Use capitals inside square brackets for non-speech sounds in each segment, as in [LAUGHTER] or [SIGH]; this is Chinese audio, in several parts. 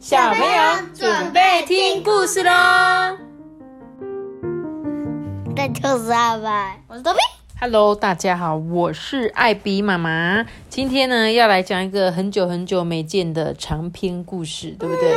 小朋友准备听故事喽。这就是阿白，我是多比。Hello，大家好，我是艾比妈妈。今天呢，要来讲一个很久很久没见的长篇故事，对不对？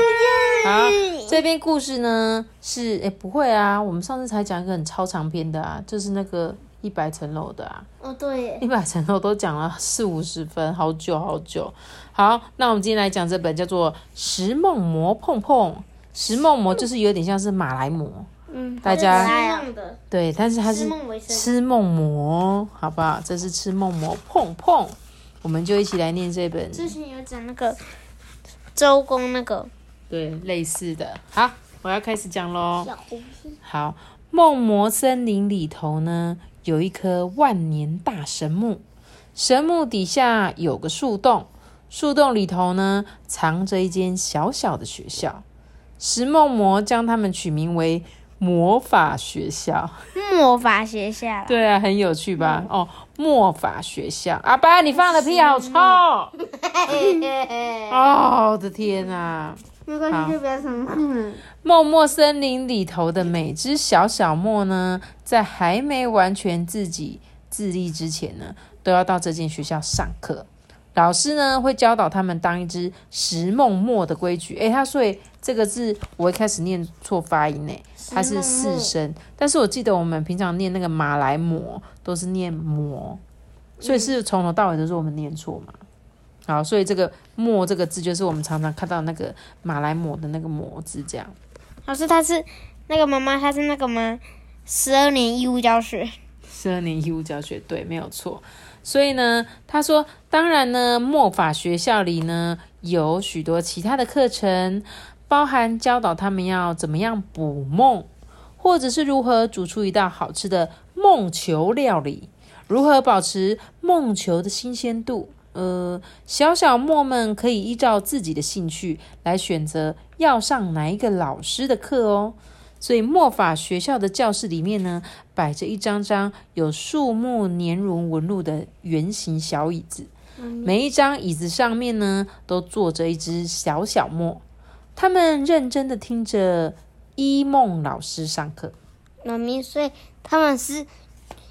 好，这篇故事呢是，哎，不会啊，我们上次才讲一个很超长篇的啊，就是那个一百层楼的啊，哦，对耶，一百层楼都讲了四五十分，好久好久。好，那我们今天来讲这本叫做《食梦魔碰碰》。食梦魔就是有点像是马来魔，嗯，大家对，但是它是吃梦魔，好不好？这是吃梦魔碰碰，我们就一起来念这本，之前有讲那个周公那个对，类似的。好，我要开始讲喽。好，梦魔森林里头呢，有一棵万年大神木，神木底下有个树洞，树洞里头呢，藏着一间小小的学校。石梦魔将它们取名为魔法学校。魔法学校。对啊，很有趣吧？哦，魔法学校。阿爸，你放的屁好臭！[LAUGHS] 哦，我的天啊！没关系，就不要生气。[LAUGHS] 默默森林里头的每只小小莫呢，在还没完全自己自立之前呢，都要到这间学校上课。老师呢会教导他们当一只石梦墨的规矩。诶，他所以这个字我一开始念错发音呢，它是四声，但是我记得我们平常念那个马来魔都是念魔，所以是从头到尾都是我们念错嘛。好，所以这个“墨”这个字就是我们常常看到那个马来抹的那个“抹”字，这样。老师，他是那个妈妈，她是那个吗？十二年义务教学。十二年义务教学，对，没有错。所以呢，他说，当然呢，墨法学校里呢有许多其他的课程，包含教导他们要怎么样捕梦，或者是如何煮出一道好吃的梦球料理，如何保持梦球的新鲜度。呃，小小莫们可以依照自己的兴趣来选择要上哪一个老师的课哦。所以墨法学校的教室里面呢，摆着一张张有树木年轮纹路的圆形小椅子，每一张椅子上面呢，都坐着一只小小墨，他们认真的听着一梦老师上课。妈咪，所以他们是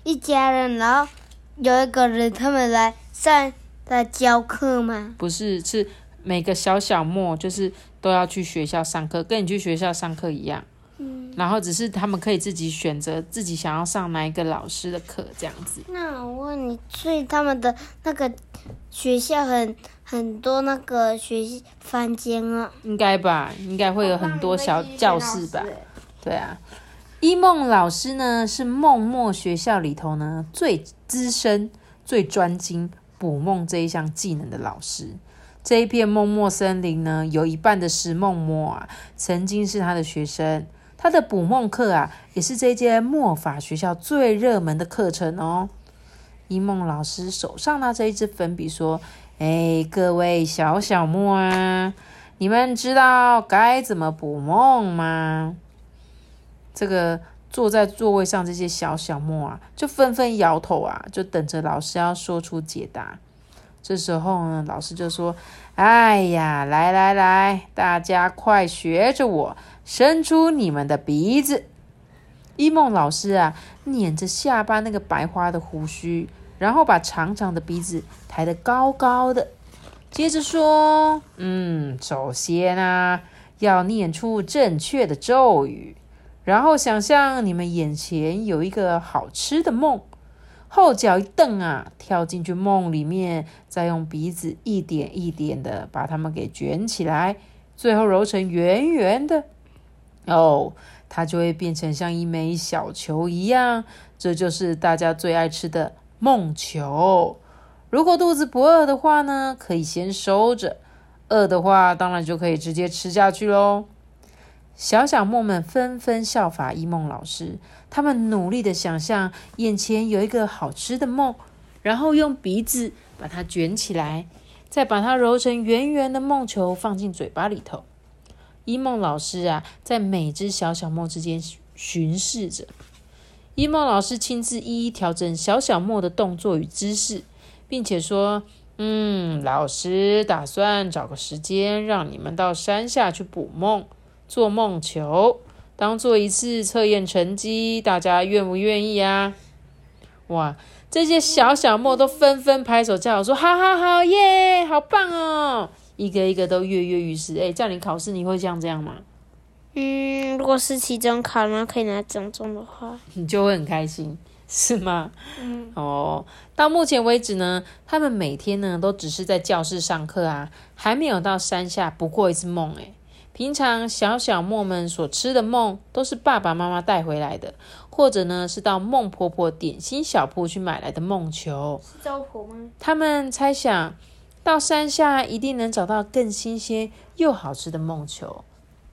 一家人，然后有一个人他们来上来教课吗？不是，是每个小小莫就是都要去学校上课，跟你去学校上课一样。嗯，然后只是他们可以自己选择自己想要上哪一个老师的课，这样子。那我问你，所以他们的那个学校很很多那个学习房间啊，应该吧，应该会有很多小教室吧。对啊，一梦老师呢是梦墨学校里头呢最资深、最专精捕梦这一项技能的老师。这一片梦墨森林呢，有一半的石梦墨啊，曾经是他的学生。他的捕梦课啊，也是这间墨法学校最热门的课程哦。一梦老师手上拿着一支粉笔说：“哎，各位小小墨啊，你们知道该怎么捕梦吗？”这个坐在座位上这些小小莫啊，就纷纷摇头啊，就等着老师要说出解答。这时候呢，老师就说：“哎呀，来来来，大家快学着我，伸出你们的鼻子。”一梦老师啊，捻着下巴那个白花的胡须，然后把长长的鼻子抬得高高的，接着说：“嗯，首先啊，要念出正确的咒语，然后想象你们眼前有一个好吃的梦。”后脚一蹬啊，跳进去梦里面，再用鼻子一点一点的把它们给卷起来，最后揉成圆圆的。哦，它就会变成像一枚小球一样，这就是大家最爱吃的梦球。如果肚子不饿的话呢，可以先收着；饿的话，当然就可以直接吃下去喽。小小梦们纷纷效法一梦老师，他们努力的想象眼前有一个好吃的梦，然后用鼻子把它卷起来，再把它揉成圆圆的梦球放进嘴巴里头。一梦老师啊，在每只小小梦之间巡视着。一梦老师亲自一一调整小小梦的动作与姿势，并且说：“嗯，老师打算找个时间让你们到山下去捕梦，做梦球，当做一次测验成绩，大家愿不愿意啊？哇！这些小小莫都纷纷拍手叫好，说：“好好好耶，好棒哦！”一个一个都跃跃欲试。哎，叫你考试，你会像这样吗？嗯，如果是期中考，然后可以拿奖状的话，你就会很开心，是吗？嗯。哦，到目前为止呢，他们每天呢都只是在教室上课啊，还没有到山下不过一次梦。哎，平常小小莫们所吃的梦，都是爸爸妈妈带回来的。或者呢，是到孟婆婆点心小铺去买来的梦球。是周婆吗？他们猜想到山下一定能找到更新鲜又好吃的梦球。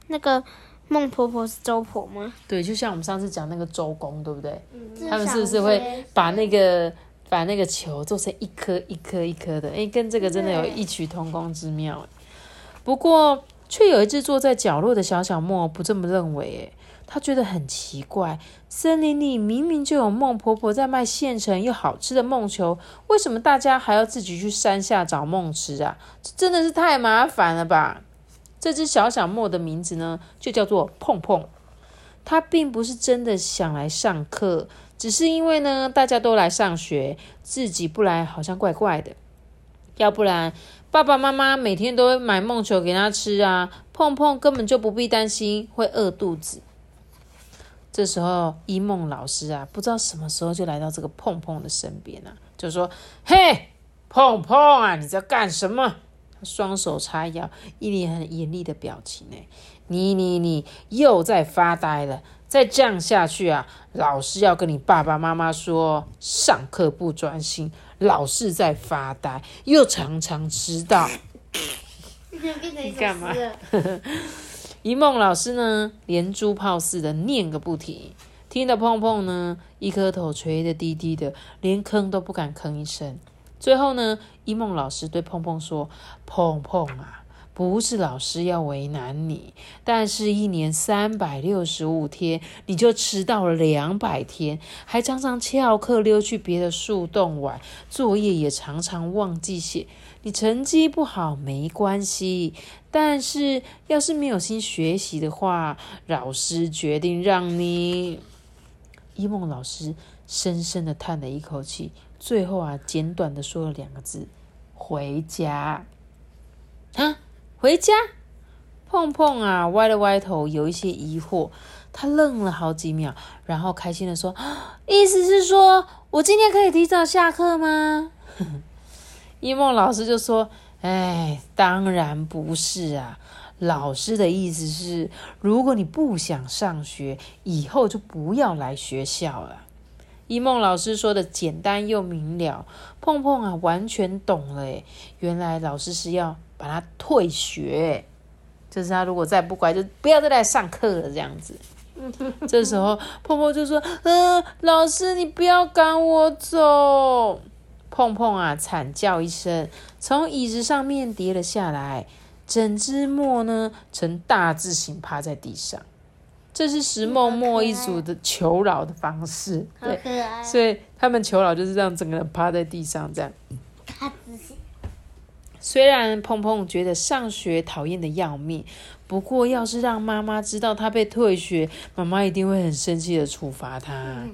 那个孟婆婆是周婆吗？对，就像我们上次讲那个周公，对不对？嗯。他们是不是会把那个把那个球做成一颗一颗一颗的？哎，跟这个真的有异曲同工之妙。不过，却有一只坐在角落的小小莫不这么认为。哎。他觉得很奇怪，森林里明明就有孟婆婆在卖现成又好吃的梦球，为什么大家还要自己去山下找梦吃啊？这真的是太麻烦了吧！这只小小莫的名字呢，就叫做碰碰。他并不是真的想来上课，只是因为呢，大家都来上学，自己不来好像怪怪的。要不然，爸爸妈妈每天都会买梦球给他吃啊，碰碰根本就不必担心会饿肚子。这时候，一梦老师啊，不知道什么时候就来到这个碰碰的身边啊，就说：“嘿，碰碰啊，你在干什么？”双手叉腰，一脸很严厉的表情呢。你你你又在发呆了，再这样下去啊，老师要跟你爸爸妈妈说，上课不专心，老是在发呆，又常常迟到。你干嘛？[LAUGHS] 一梦老师呢，连珠炮似的念个不停，听得碰碰呢，一颗头垂得低低的，连吭都不敢吭一声。最后呢，一梦老师对碰碰说：“碰碰啊，不是老师要为难你，但是一年三百六十五天，你就迟到了两百天，还常常翘课溜去别的树洞玩，作业也常常忘记写。你成绩不好没关系。”但是，要是没有心学习的话，老师决定让你。一梦老师深深的叹了一口气，最后啊，简短的说了两个字：“回家。”啊，回家？碰碰啊，歪了歪头，有一些疑惑。他愣了好几秒，然后开心的说：“ [GASPS] 意思是说我今天可以提早下课吗？” [LAUGHS] 一梦老师就说。哎，当然不是啊！老师的意思是，如果你不想上学，以后就不要来学校了。一梦老师说的简单又明了，碰碰啊，完全懂了。哎，原来老师是要把他退学，就是他如果再不乖，就不要再来上课了这样子。[LAUGHS] 这时候，碰碰就说：“嗯，老师，你不要赶我走。”碰碰啊，惨叫一声，从椅子上面跌了下来，整只墨呢呈大字形趴在地上。这是石梦墨一族的求饶的方式，对，所以他们求饶就是让整个人趴在地上这样。大字形。虽然碰碰觉得上学讨厌的要命，不过要是让妈妈知道他被退学，妈妈一定会很生气的处罚他。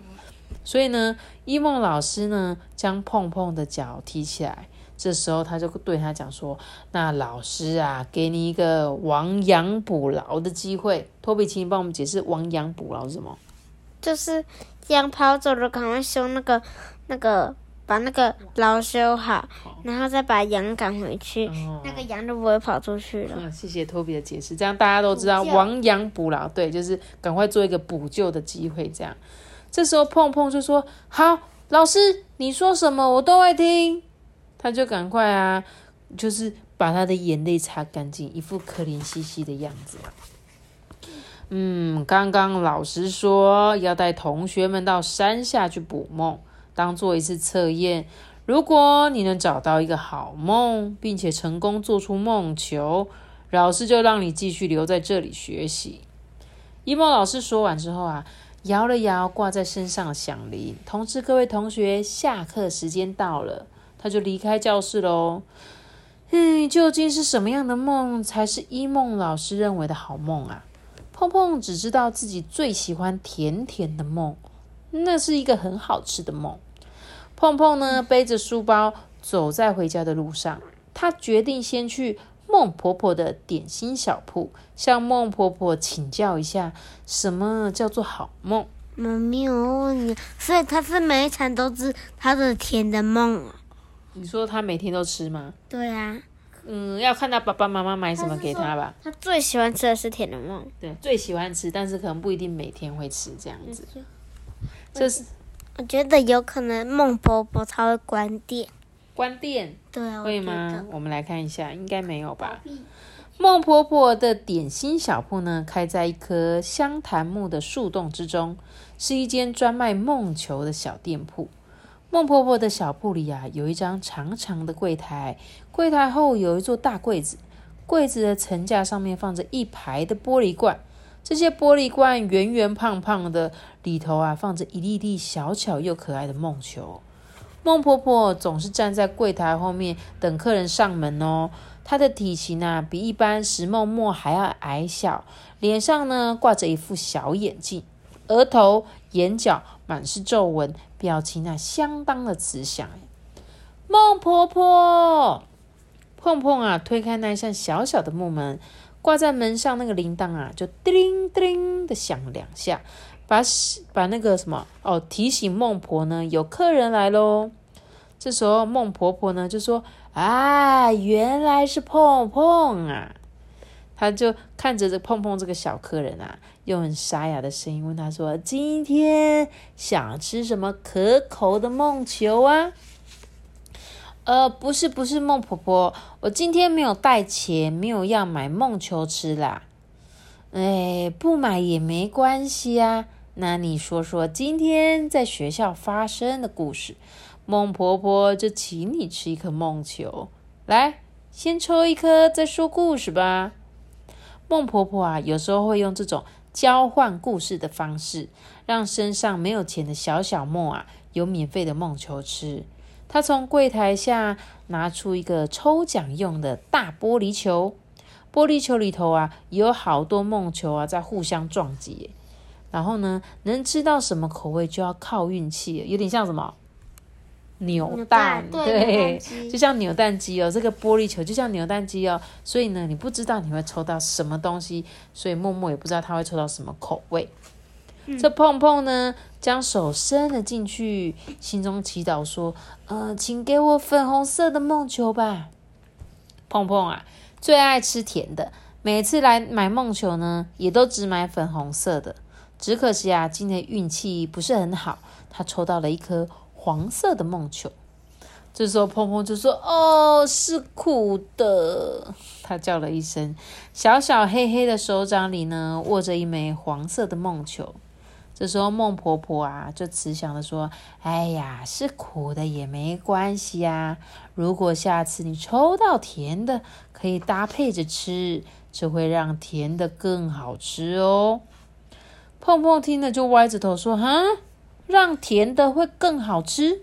所以呢，一梦老师呢将碰碰的脚提起来，这时候他就对他讲说：“那老师啊，给你一个亡羊补牢的机会。”托比，请你帮我们解释亡羊补牢是什么？就是羊跑走了，赶快修那个那个，把那个牢修好，然后再把羊赶回去，那个羊就不会跑出去了。谢谢托比的解释，这样大家都知道亡羊补牢，对，就是赶快做一个补救的机会，这样。这时候碰碰就说：“好，老师，你说什么我都会听。”他就赶快啊，就是把他的眼泪擦干净，一副可怜兮兮的样子。嗯，刚刚老师说要带同学们到山下去捕梦，当做一次测验。如果你能找到一个好梦，并且成功做出梦球，老师就让你继续留在这里学习。一梦老师说完之后啊。摇了摇挂在身上的响铃，通知各位同学下课时间到了。他就离开教室喽。嗯，究竟是什么样的梦才是一梦老师认为的好梦啊？碰碰只知道自己最喜欢甜甜的梦，那是一个很好吃的梦。碰碰呢，背着书包走在回家的路上，他决定先去孟婆婆的点心小铺，向孟婆婆请教一下，什么叫做好梦。妈咪，我问你，所以他是每一餐都吃他的甜的梦啊？你说他每天都吃吗？对啊。嗯，要看他爸爸妈妈买什么给他吧。他最喜欢吃的是甜的梦。对，最喜欢吃，但是可能不一定每天会吃这样子。这是。我觉得有可能孟婆婆她会关店。关店？对，会吗？我们来看一下，应该没有吧。孟婆婆的点心小铺呢，开在一棵香檀木的树洞之中，是一间专卖梦球的小店铺。孟婆婆的小铺里啊，有一张长长的柜台，柜台后有一座大柜子，柜子的层架上面放着一排的玻璃罐，这些玻璃罐圆圆胖胖的，里头啊放着一粒粒小巧又可爱的梦球。孟婆婆总是站在柜台后面等客人上门哦。她的体型啊，比一般石梦墨还要矮小，脸上呢挂着一副小眼镜，额头、眼角满是皱纹，表情啊相当的慈祥。孟婆婆，碰碰啊，推开那扇小小的木门，挂在门上那个铃铛啊，就叮叮的响两下，把把那个什么哦提醒孟婆呢，有客人来喽。这时候孟婆婆呢就说。啊，原来是碰碰啊！他就看着这碰碰这个小客人啊，用很沙哑的声音问他说：“今天想吃什么可口的梦球啊？”呃，不是，不是，孟婆婆，我今天没有带钱，没有要买梦球吃啦。哎，不买也没关系啊。那你说说今天在学校发生的故事。孟婆婆就请你吃一颗梦球，来，先抽一颗再说故事吧。孟婆婆啊，有时候会用这种交换故事的方式，让身上没有钱的小小莫啊有免费的梦球吃。她从柜台下拿出一个抽奖用的大玻璃球，玻璃球里头啊有好多梦球啊在互相撞击。然后呢，能吃到什么口味就要靠运气，有点像什么？扭蛋，对，就像扭蛋机哦，这个玻璃球就像扭蛋机哦，所以呢，你不知道你会抽到什么东西，所以默默也不知道他会抽到什么口味。这碰碰呢，将手伸了进去，心中祈祷说：“呃，请给我粉红色的梦球吧。”碰碰啊，最爱吃甜的，每次来买梦球呢，也都只买粉红色的。只可惜啊，今天运气不是很好，他抽到了一颗。黄色的梦球，这时候碰碰就说：“哦，是苦的。”他叫了一声，小小黑黑的手掌里呢，握着一枚黄色的梦球。这时候孟婆婆啊，就慈祥的说：“哎呀，是苦的也没关系呀。如果下次你抽到甜的，可以搭配着吃，这会让甜的更好吃哦。”碰碰听了就歪着头说：“哈。”让甜的会更好吃。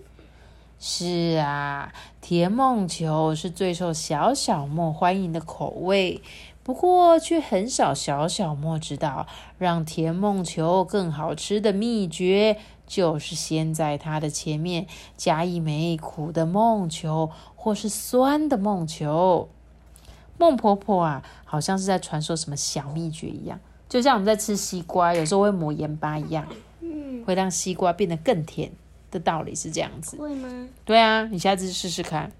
是啊，甜梦球是最受小小莫欢迎的口味，不过却很少小小莫知道，让甜梦球更好吃的秘诀，就是先在它的前面加一枚苦的梦球，或是酸的梦球。孟婆婆啊，好像是在传授什么小秘诀一样，就像我们在吃西瓜，有时候会抹盐巴一样。会让西瓜变得更甜的道理是这样子，会吗？对啊，你下次试试看。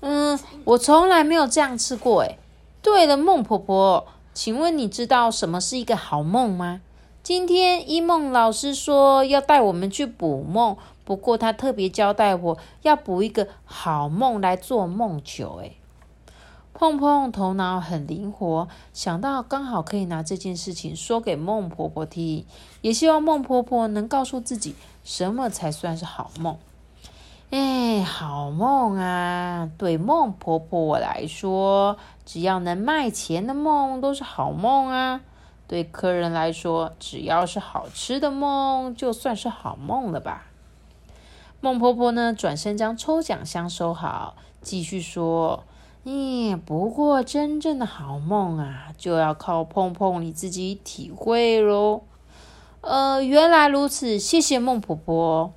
嗯，我从来没有这样吃过诶。对了，孟婆婆，请问你知道什么是一个好梦吗？今天一梦老师说要带我们去补梦，不过他特别交代我要补一个好梦来做梦球诶。碰碰头脑很灵活，想到刚好可以拿这件事情说给孟婆婆听，也希望孟婆婆能告诉自己什么才算是好梦。哎，好梦啊！对孟婆婆我来说，只要能卖钱的梦都是好梦啊。对客人来说，只要是好吃的梦，就算是好梦了吧。孟婆婆呢，转身将抽奖箱收好，继续说：“咦，不过真正的好梦啊，就要靠碰碰你自己体会喽。”呃，原来如此，谢谢孟婆婆。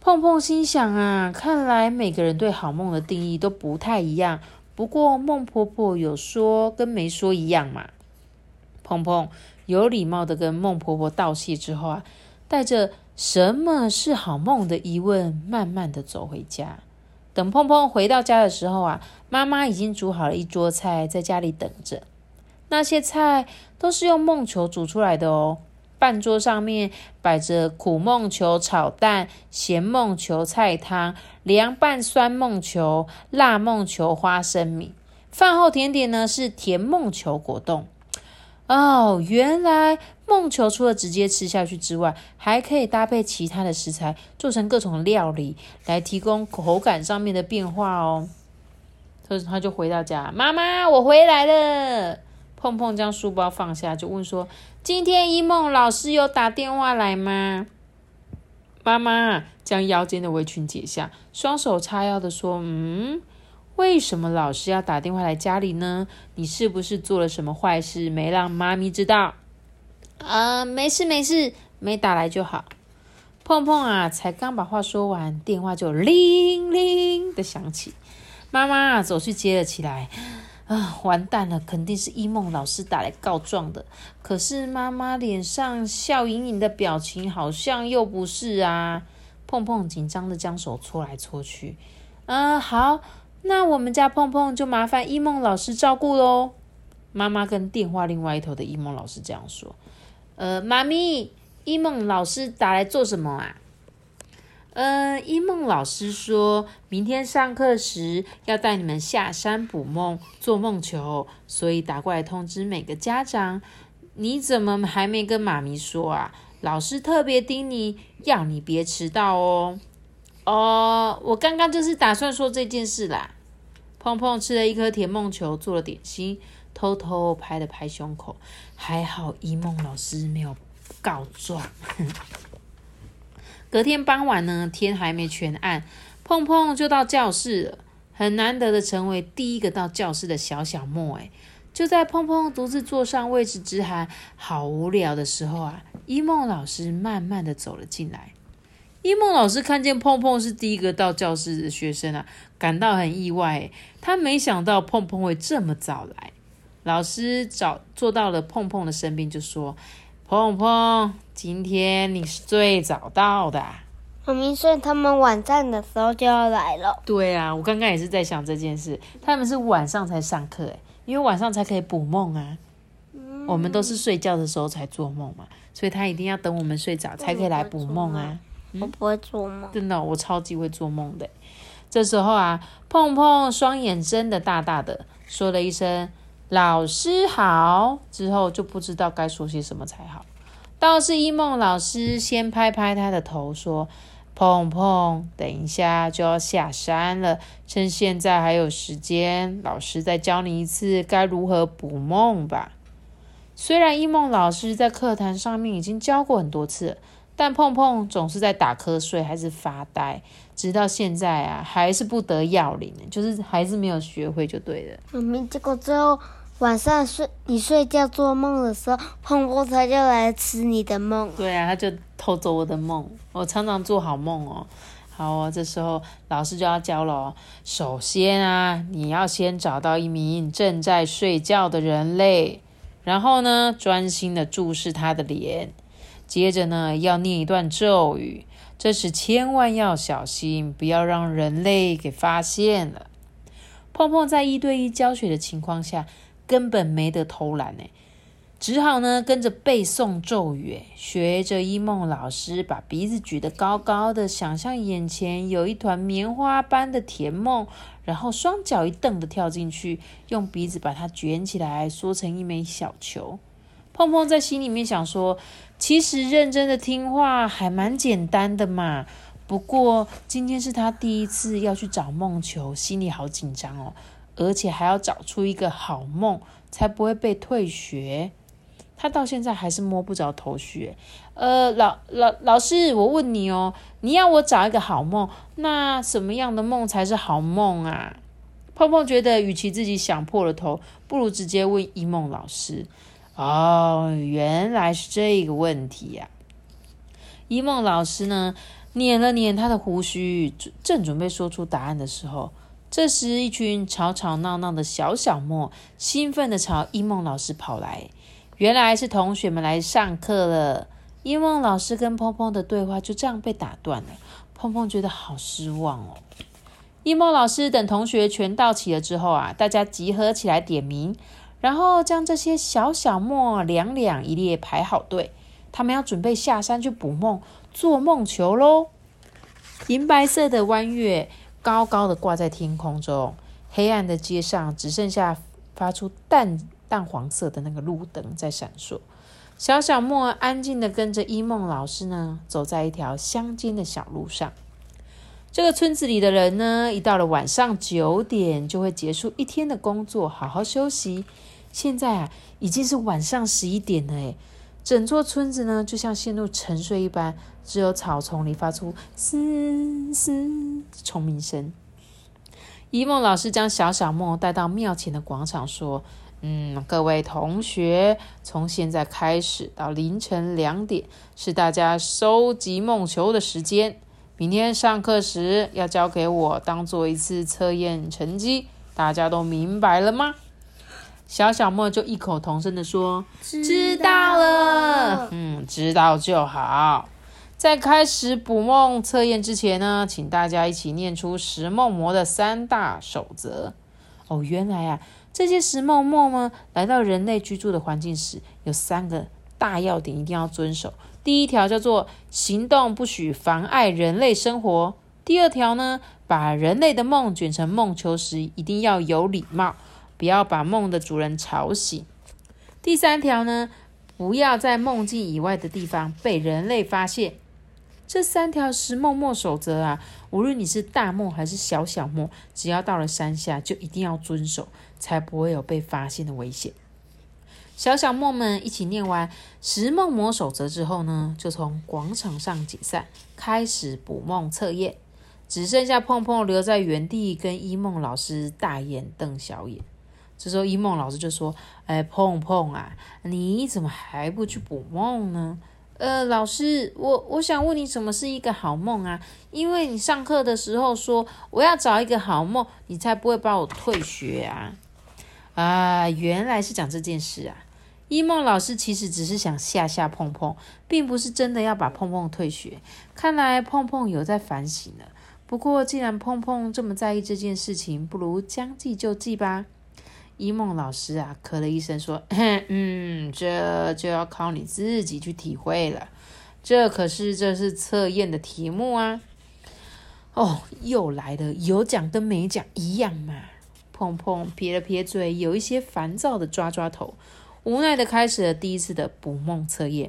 碰碰心想啊，看来每个人对好梦的定义都不太一样。不过孟婆婆有说跟没说一样嘛。碰碰有礼貌的跟孟婆婆道谢之后啊，带着。什么是好梦的疑问，慢慢的走回家。等碰碰回到家的时候啊，妈妈已经煮好了一桌菜，在家里等着。那些菜都是用梦球煮出来的哦。饭桌上面摆着苦梦球炒蛋、咸梦球菜汤、凉拌酸梦球、辣梦球花生米。饭后甜点呢是甜梦球果冻。哦，原来梦球除了直接吃下去之外，还可以搭配其他的食材做成各种料理，来提供口感上面的变化哦。他他就回到家，妈妈，我回来了。碰碰将书包放下，就问说：“今天一梦老师有打电话来吗？”妈妈将腰间的围裙解下，双手叉腰的说：“嗯。”为什么老师要打电话来家里呢？你是不是做了什么坏事没让妈咪知道？啊，没事没事，没打来就好。碰碰啊，才刚把话说完，电话就铃铃的响起。妈妈走去接了起来。啊，完蛋了，肯定是一梦老师打来告状的。可是妈妈脸上笑盈盈的表情，好像又不是啊。碰碰紧张的将手搓来搓去。嗯，好。那我们家碰碰就麻烦一梦老师照顾喽。妈妈跟电话另外一头的一梦老师这样说：“呃，妈咪，一梦老师打来做什么啊？”呃，一梦老师说明天上课时要带你们下山捕梦、做梦球，所以打过来通知每个家长。你怎么还没跟妈咪说啊？老师特别叮咛，要你别迟到哦。哦，我刚刚就是打算说这件事啦。碰碰吃了一颗甜梦球，做了点心，偷偷拍了拍胸口。还好一梦老师没有告状。隔天傍晚呢，天还没全暗，碰碰就到教室了。很难得的成为第一个到教室的小小莫。哎，就在碰碰独自坐上位置之寒，好无聊的时候啊，一梦老师慢慢的走了进来。一梦老师看见碰碰是第一个到教室的学生啊，感到很意外。他没想到碰碰会这么早来。老师找坐到了碰碰的身边，就说：“碰碰，今天你是最早到的。”很明显，他们晚上的时候就要来了。对啊，我刚刚也是在想这件事。他们是晚上才上课，诶，因为晚上才可以补梦啊。我们都是睡觉的时候才做梦嘛，所以他一定要等我们睡着才可以来补梦啊。我不会做梦，真的，我超级会做梦的。这时候啊，碰碰双眼睁的大大的，说了一声“老师好”，之后就不知道该说些什么才好。倒是一梦老师先拍拍他的头，说：“碰碰，等一下就要下山了，趁现在还有时间，老师再教你一次该如何补梦吧。”虽然一梦老师在课堂上面已经教过很多次。但碰碰总是在打瞌睡，还是发呆，直到现在啊，还是不得要领，就是还是没有学会就对了。妈咪，结果最后晚上睡你睡觉做梦的时候，碰碰他就来吃你的梦。对啊，他就偷走我的梦。我常常做好梦哦。好哦，这时候老师就要教了哦。首先啊，你要先找到一名正在睡觉的人类，然后呢，专心的注视他的脸。接着呢，要念一段咒语，这时千万要小心，不要让人类给发现了。碰碰在一对一教学的情况下，根本没得偷懒呢，只好呢跟着背诵咒语，学着一梦老师把鼻子举得高高的，想象眼前有一团棉花般的甜梦，然后双脚一蹬的跳进去，用鼻子把它卷起来，缩成一枚小球。碰碰在心里面想说。其实认真的听话还蛮简单的嘛，不过今天是他第一次要去找梦球，心里好紧张哦，而且还要找出一个好梦，才不会被退学。他到现在还是摸不着头绪。呃，老老老师，我问你哦，你要我找一个好梦，那什么样的梦才是好梦啊？碰碰觉得，与其自己想破了头，不如直接问一梦老师。哦，原来是这个问题呀！一梦老师呢，捻了捻他的胡须，正准备说出答案的时候，这时一群吵吵闹闹的小小莫兴奋的朝一梦老师跑来。原来是同学们来上课了。一梦老师跟碰碰的对话就这样被打断了。碰碰觉得好失望哦。一梦老师等同学全到齐了之后啊，大家集合起来点名。然后将这些小小莫两两一列排好队，他们要准备下山去捕梦、做梦球喽。银白色的弯月高高的挂在天空中，黑暗的街上只剩下发出淡淡黄色的那个路灯在闪烁。小小莫安静的跟着一梦老师呢，走在一条乡间的小路上。这个村子里的人呢，一到了晚上九点，就会结束一天的工作，好好休息。现在啊，已经是晚上十一点了，诶，整座村子呢，就像陷入沉睡一般，只有草丛里发出嘶嘶虫鸣声。一梦老师将小小梦带到庙前的广场，说：“嗯，各位同学，从现在开始到凌晨两点，是大家收集梦球的时间。明天上课时要交给我，当做一次测验成绩。大家都明白了吗？”小小莫就异口同声的说：“知道了，嗯，知道就好。在开始捕梦测验之前呢，请大家一起念出食梦魔的三大守则。哦，原来啊，这些食梦魔呢，来到人类居住的环境时，有三个大要点一定要遵守。第一条叫做行动不许妨碍人类生活。第二条呢，把人类的梦卷成梦球时，一定要有礼貌。”不要把梦的主人吵醒。第三条呢，不要在梦境以外的地方被人类发现。这三条石梦梦守则啊，无论你是大梦还是小小梦，只要到了山下，就一定要遵守，才不会有被发现的危险。小小梦们一起念完石梦魔守则之后呢，就从广场上解散，开始捕梦测验。只剩下碰碰留在原地，跟一梦老师大眼瞪小眼。这时候，一梦老师就说：“哎，碰碰啊，你怎么还不去补梦呢？呃，老师，我我想问你，什么是一个好梦啊？因为你上课的时候说我要找一个好梦，你才不会把我退学啊！啊，原来是讲这件事啊！一梦老师其实只是想吓吓碰碰，并不是真的要把碰碰退学。看来碰碰有在反省了。不过，既然碰碰这么在意这件事情，不如将计就计吧。”一梦老师啊，咳了一声说：“ [LAUGHS] 嗯，这就要靠你自己去体会了。这可是这是测验的题目啊！哦，又来了，有奖跟没奖一样嘛。”碰碰撇了撇嘴，有一些烦躁的抓抓头，无奈的开始了第一次的捕梦测验。